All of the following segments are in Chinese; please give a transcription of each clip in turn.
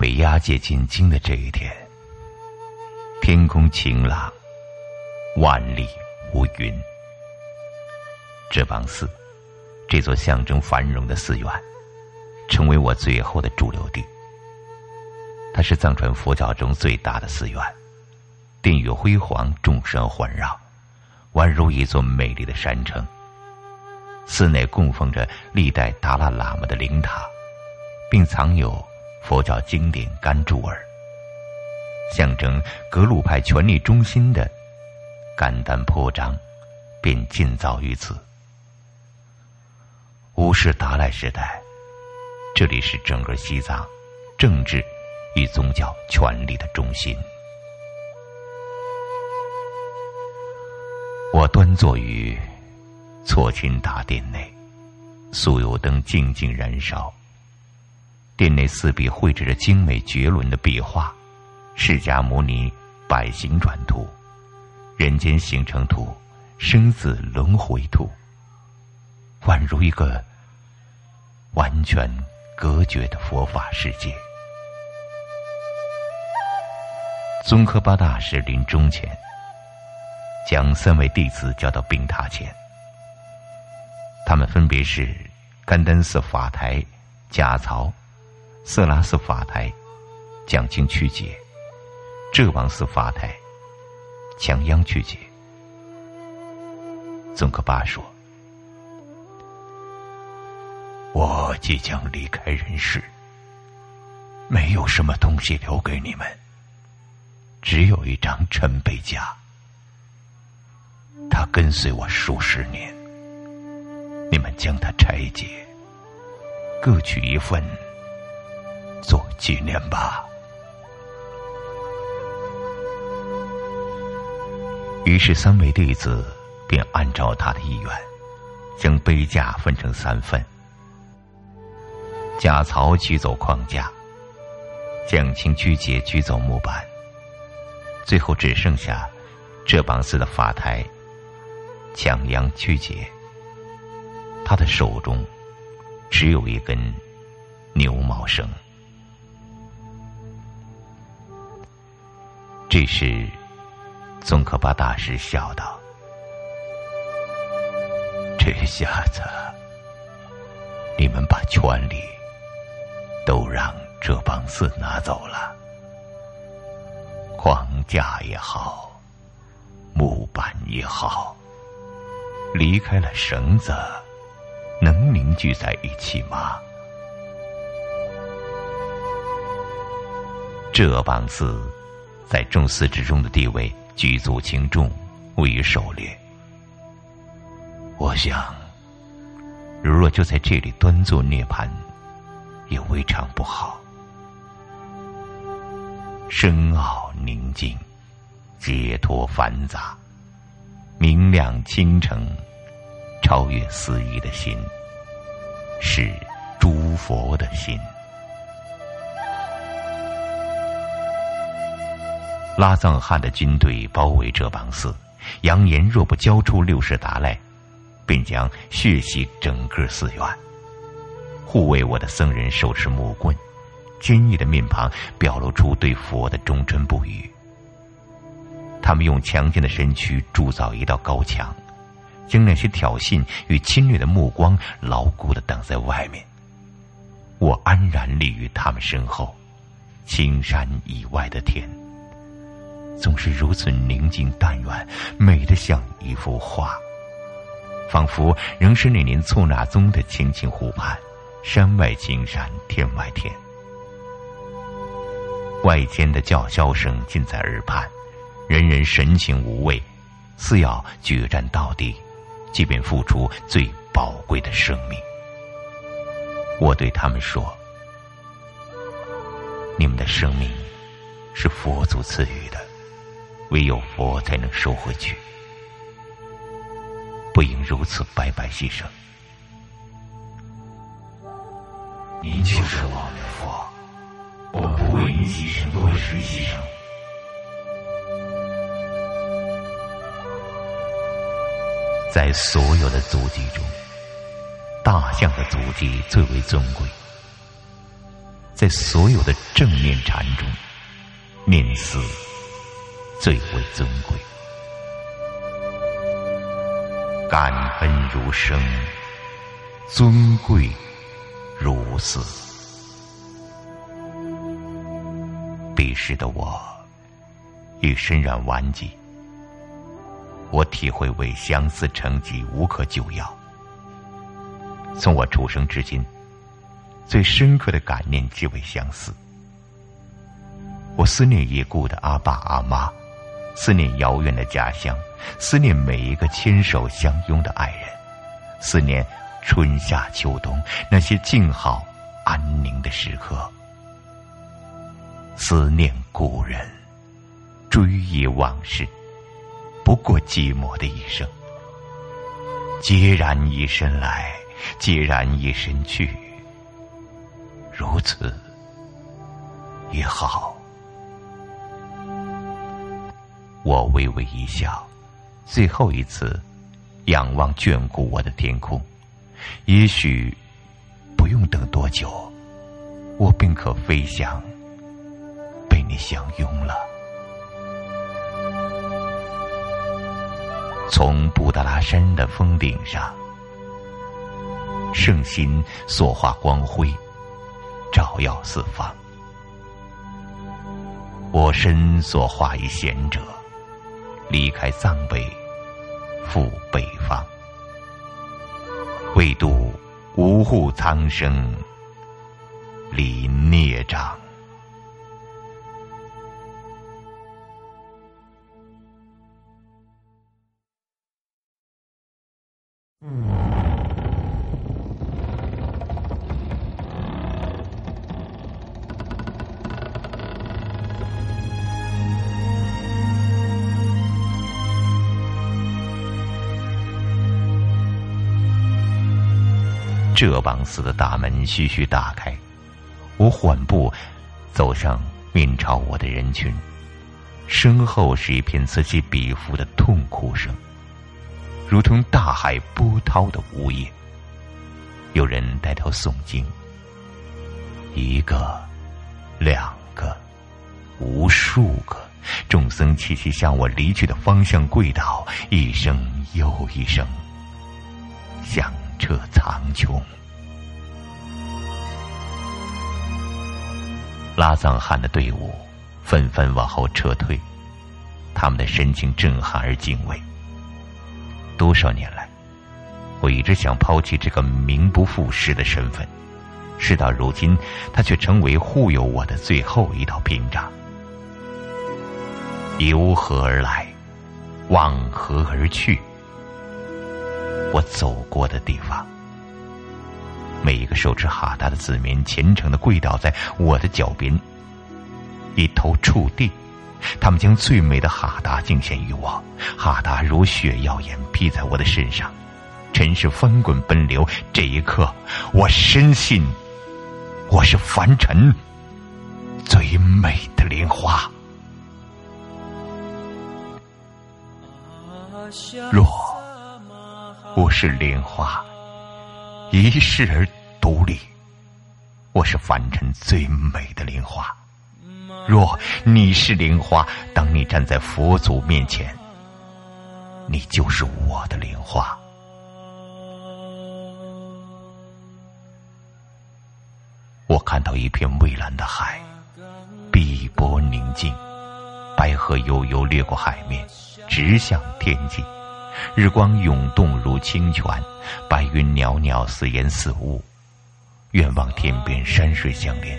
被押解进京的这一天，天空晴朗，万里无云。这帮寺，这座象征繁荣的寺院，成为我最后的驻留地。它是藏传佛教中最大的寺院，殿宇辉煌，众山环绕，宛如一座美丽的山城。寺内供奉着历代达拉喇嘛的灵塔，并藏有佛教经典甘珠尔，象征格鲁派权力中心的甘丹颇章，便建造于此。五世达赖时代，这里是整个西藏政治与宗教权力的中心。我端坐于。错金大殿内，素油灯静静燃烧。殿内四壁绘制着精美绝伦的壁画，《释迦牟尼百行转图》《人间行程图》《生死轮回图》，宛如一个完全隔绝的佛法世界。宗喀巴大师临终前，将三位弟子叫到病榻前。他们分别是甘丹寺法台贾曹、色拉寺法台讲经曲解、浙王寺法台强央曲解。宗喀巴说：“我即将离开人世，没有什么东西留给你们，只有一张陈碑架，它跟随我数十年。”你们将它拆解，各取一份做纪念吧。于是，三位弟子便按照他的意愿，将杯架分成三份。贾曹取走框架，蒋清曲解取走木板，最后只剩下这帮寺的法台，强央曲解。他的手中只有一根牛毛绳。这时，宗喀巴大师笑道：“这下子，你们把权力都让这帮寺拿走了，框架也好，木板也好，离开了绳子。”能凝聚在一起吗？这帮寺在众寺之中的地位举足轻重，位于狩猎。我想，如若就在这里端坐涅槃，也未尝不好。深奥宁静，解脱繁杂，明亮清澄。超越肆意的心，是诸佛的心。拉藏汗的军队包围这帮寺，扬言若不交出六世达赖，便将血洗整个寺院。护卫我的僧人手持木棍，坚毅的面庞表露出对佛的忠贞不渝。他们用强健的身躯铸造一道高墙。将那些挑衅与侵略的目光牢固的挡在外面。我安然立于他们身后，青山以外的天，总是如此宁静淡远，美得像一幅画，仿佛仍是那年错那宗的青青湖畔，山外青山，天外天。外间的叫嚣声近在耳畔，人人神情无畏，似要决战到底。即便付出最宝贵的生命，我对他们说：“你们的生命是佛祖赐予的，唯有佛才能收回去，不应如此白白牺牲。您就是我们的佛，我不为您牺牲，又为谁牺牲？”在所有的足迹中，大象的足迹最为尊贵。在所有的正面禅中，念死最为尊贵。感恩如生，尊贵如死。彼时的我，已身染顽疾。我体会为相思成疾，无可救药。从我出生至今。最深刻的感念即为相思，我思念已故的阿爸阿妈，思念遥远的家乡，思念每一个牵手相拥的爱人，思念春夏秋冬那些静好安宁的时刻，思念故人，追忆往事，不过寂寞的一生。孑然一身来，孑然一身去。如此也好。我微微一笑，最后一次仰望眷顾我的天空。也许不用等多久，我便可飞翔，被你相拥了。从布达拉山的峰顶上，圣心所化光辉。照耀四方，我身所化一贤者，离开藏北，赴北方，为度无护苍生，离孽障。这邦寺的大门徐徐打开，我缓步走上面朝我的人群，身后是一片此起彼伏的痛哭声，如同大海波涛的呜咽。有人带头诵经，一个、两个、无数个众僧齐齐向我离去的方向跪倒，一声又一声，响。彻苍穹，拉藏汗的队伍纷纷往后撤退，他们的神情震撼而敬畏。多少年来，我一直想抛弃这个名不副实的身份，事到如今，他却成为护佑我的最后一道屏障。由何而来？往何而去？我走过的地方，每一个手持哈达的子民虔诚的跪倒在我的脚边，一头触地，他们将最美的哈达敬献于我，哈达如雪耀眼披在我的身上，尘世翻滚奔流，这一刻，我深信，我是凡尘最美的莲花。若。我是莲花，一世而独立。我是凡尘最美的莲花。若你是莲花，当你站在佛祖面前，你就是我的莲花。我看到一片蔚蓝的海，碧波宁静，白河悠悠掠过海面，直向天际。日光涌动如清泉，白云袅袅似烟似雾。远望天边山水相连，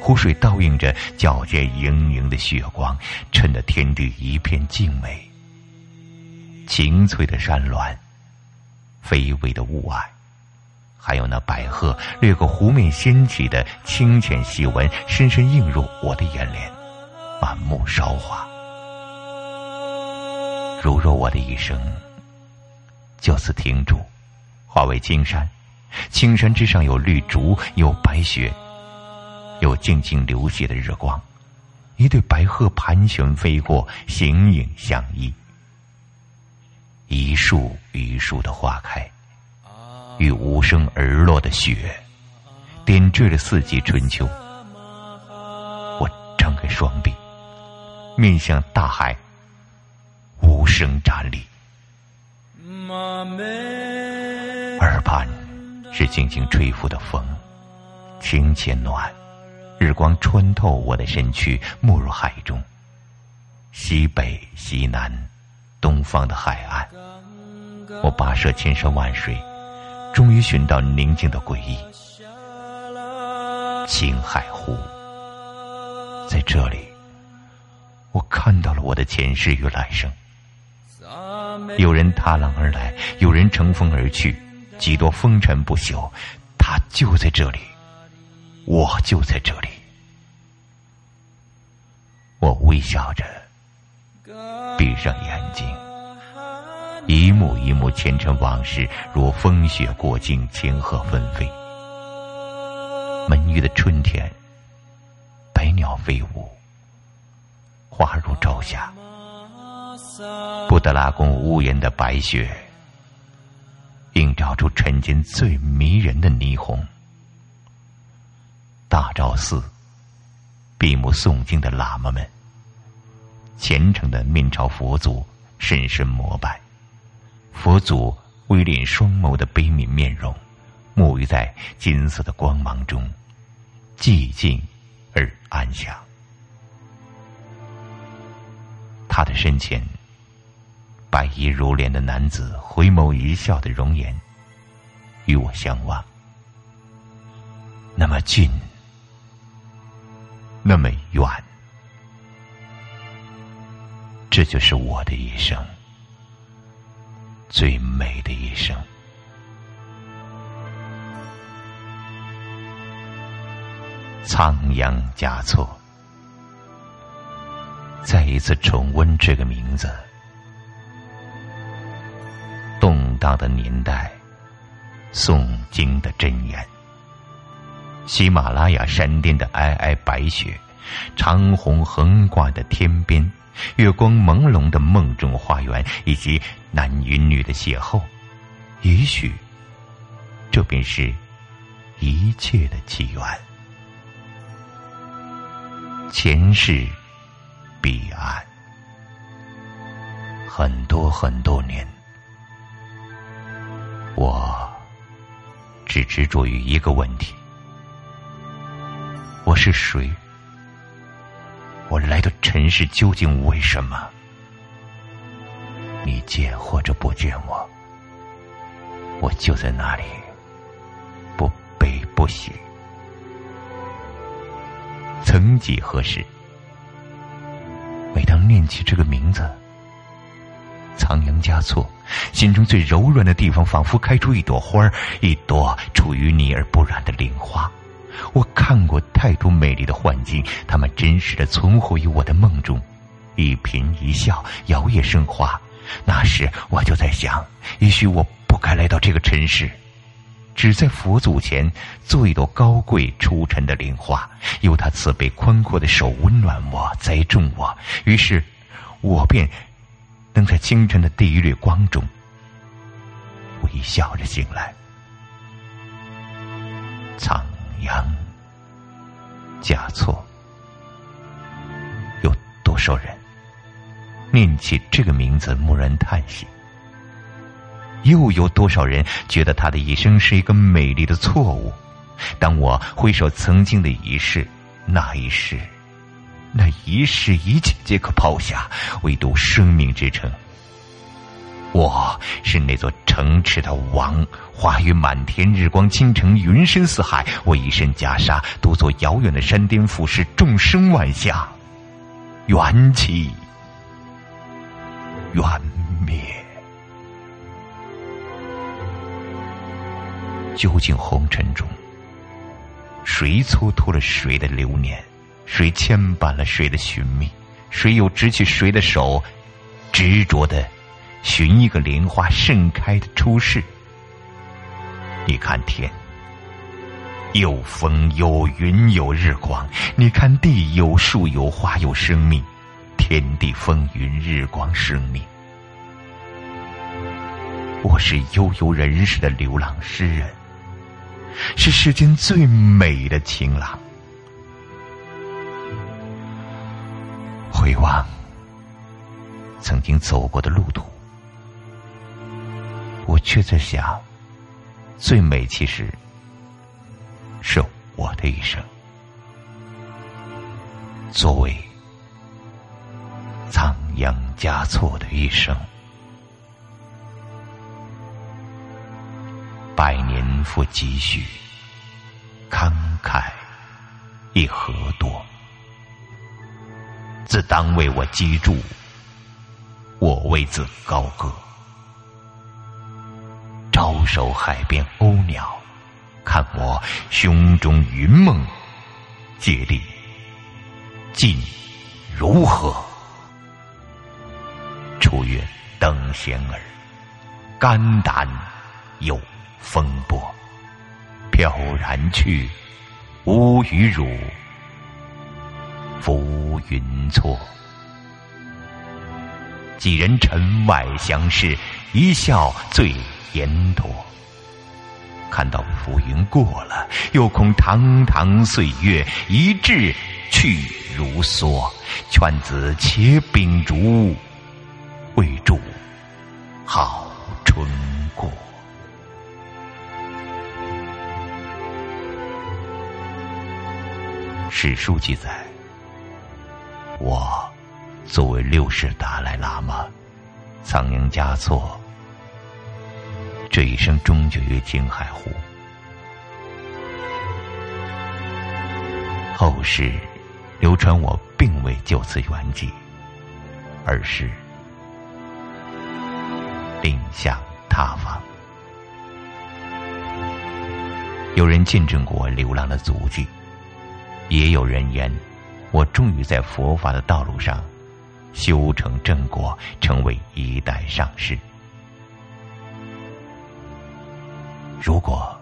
湖水倒映着皎洁莹莹的雪光，衬得天地一片静美。青翠的山峦，飞微的雾霭，还有那白鹤掠过湖面掀起的清浅细纹，深深映入我的眼帘，满目韶华。如若我的一生就此停住，化为青山，青山之上有绿竹，有白雪，有静静流泻的日光，一对白鹤盘旋飞过，形影相依。一树一树的花开，与无声而落的雪，点缀了四季春秋。我张开双臂，面向大海，无声站立。耳畔是静静吹拂的风，清且暖，日光穿透我的身躯，没入海中。西北、西南、东方的海岸，我跋涉千山万水，终于寻到宁静的归依——青海湖。在这里，我看到了我的前世与来生。有人踏浪而来，有人乘风而去，几多风尘不朽，他就在这里，我就在这里。我微笑着。闭上眼睛，一幕一幕前尘往事如风雪过境，千鹤纷飞。闷郁的春天，百鸟飞舞，花如朝霞。布达拉宫屋檐的白雪，映照出晨间最迷人的霓虹。大昭寺，闭目诵经的喇嘛们。虔诚的面朝佛祖，深深膜拜。佛祖微敛双眸的悲悯面容，沐浴在金色的光芒中，寂静而安详。他的身前，白衣如莲的男子回眸一笑的容颜，与我相望。那么近，那么远。这就是我的一生，最美的一生。仓央嘉措，再一次重温这个名字。荡的年代，诵经的真言。喜马拉雅山巅的皑皑白雪，长虹横挂的天边。月光朦胧的梦中花园，以及男与女的邂逅，也许，这便是一切的起源。前世，彼岸，很多很多年，我只执着于一个问题：我是谁？我来到尘世究竟为什么？你见或者不见我，我就在那里，不悲不喜。曾几何时，每当念起这个名字，仓央嘉措，心中最柔软的地方仿佛开出一朵花一朵出淤泥而不染的莲花。我看过太多美丽的幻境，它们真实的存活于我的梦中，一颦一笑，摇曳生花。那时我就在想，也许我不该来到这个尘世，只在佛祖前做一朵高贵出尘的莲花，由他慈悲宽阔的手温暖我，栽种我。于是，我便能在清晨的第一缕光中微笑着醒来。苍。杨嘉措，有多少人念起这个名字蓦然叹息？又有多少人觉得他的一生是一个美丽的错误？当我回首曾经的一世，那一世，那一世，一切皆可抛下，唯独生命之城。我是那座城池的王，花雨满天，日光倾城，云深似海。我一身袈裟，独坐遥远的山巅，俯视众生万象，缘起缘灭。究竟红尘中，谁蹉跎了谁的流年？谁牵绊了谁的寻觅？谁又执起谁的手，执着的？寻一个莲花盛开的出世。你看天，有风有云有日光；你看地，有树有花有生命。天地风云，日光生命。我是悠悠人世的流浪诗人，是世间最美的情郎。回望曾经走过的路途，我却在想，最美其实是我的一生。作为仓央嘉措的一生，百年复几许，慷慨亦何多？自当为我击筑，我为自高歌。招手海边鸥鸟，看我胸中云梦，借力尽如何？出月等闲儿，肝胆有风波，飘然去，无与汝。浮云错，几人城外相识，一笑醉烟多。看到浮云过了，又恐堂堂岁月一掷去如梭。劝子且秉烛，为祝好春过。史书记载。我作为六世达赖喇嘛，仓央嘉措，这一生终结于青海湖。后世流传我并未就此圆寂，而是另向他方。有人见证过流浪的足迹，也有人言。我终于在佛法的道路上修成正果，成为一代上师。如果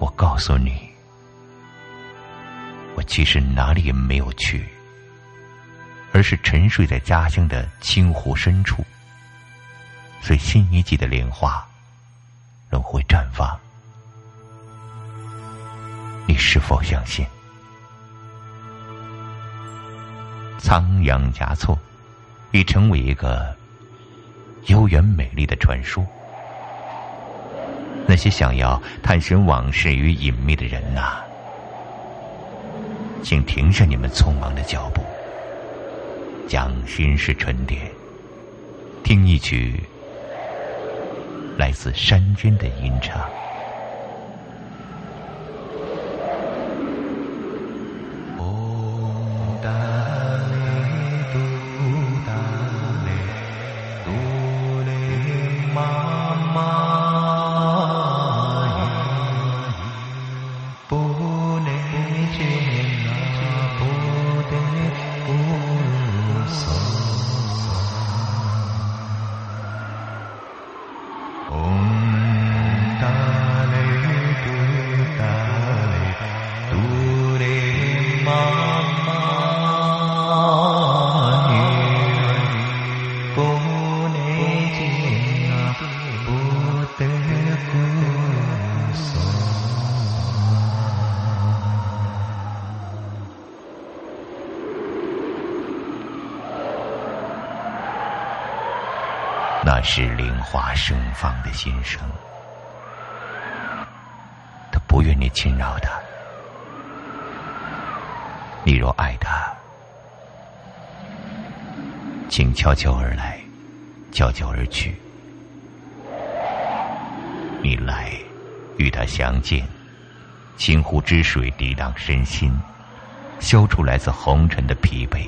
我告诉你，我其实哪里也没有去，而是沉睡在家乡的青湖深处，随新一季的莲花仍会绽放，你是否相信？仓央嘉措已成为一个悠远美丽的传说。那些想要探寻往事与隐秘的人呐，请停下你们匆忙的脚步，将心事沉淀，听一曲来自山间的吟唱。是莲花盛放的心声，他不愿你侵扰他。你若爱他，请悄悄而来，悄悄而去。你来与他相见，清湖之水涤荡身心，消除来自红尘的疲惫。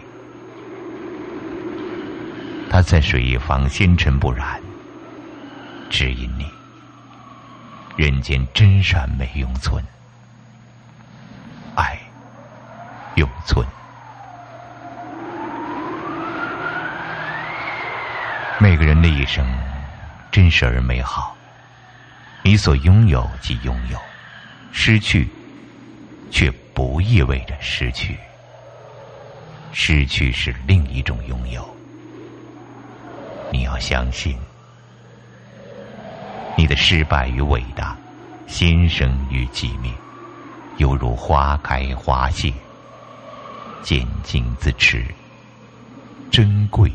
他在水一方，纤尘不染，指引你。人间真善美永存，爱永存。每个人的一生真实而美好，你所拥有即拥有，失去却不意味着失去，失去是另一种拥有。你要相信，你的失败与伟大，新生与寂灭，犹如花开花谢，渐进自持，珍贵，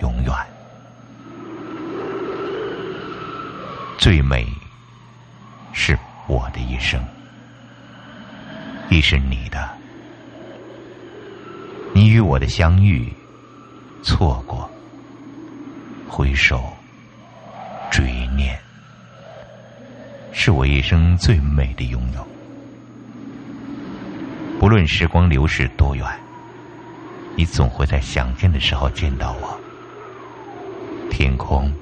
永远。最美是我的一生，亦是你的。你与我的相遇，错过，回首，追念，是我一生最美的拥有。不论时光流逝多远，你总会在想见的时候见到我。天空，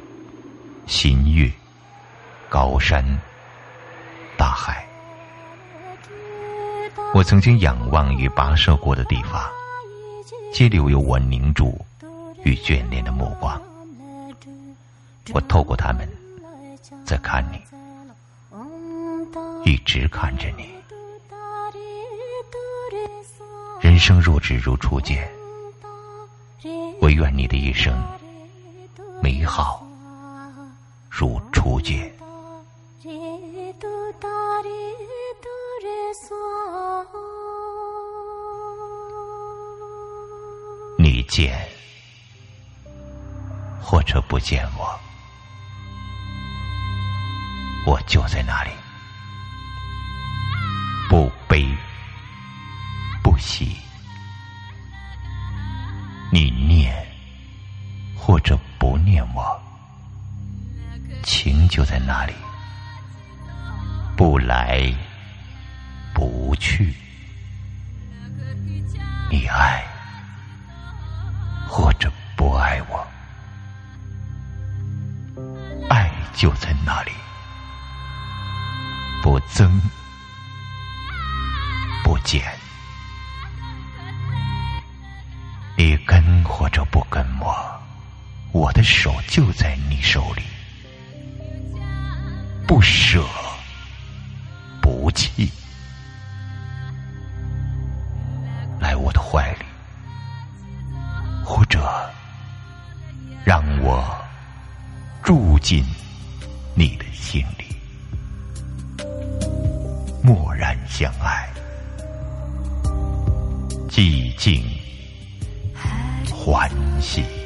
新月，高山，大海，我曾经仰望与跋涉过的地方，皆留有我凝注与眷恋的目光。我透过他们，在看你，一直看着你。人生若只如初见，我愿你的一生美好如初见。你见或者不见我，我就在那里，不悲不。喜，你念或者不念我，情就在那里，不来不去。你爱或者不爱我，爱就在那里，不增不减。你跟或者不跟我，我的手就在你手里，不舍不弃，来我的怀里，或者让我住进你的心里，静。欢喜。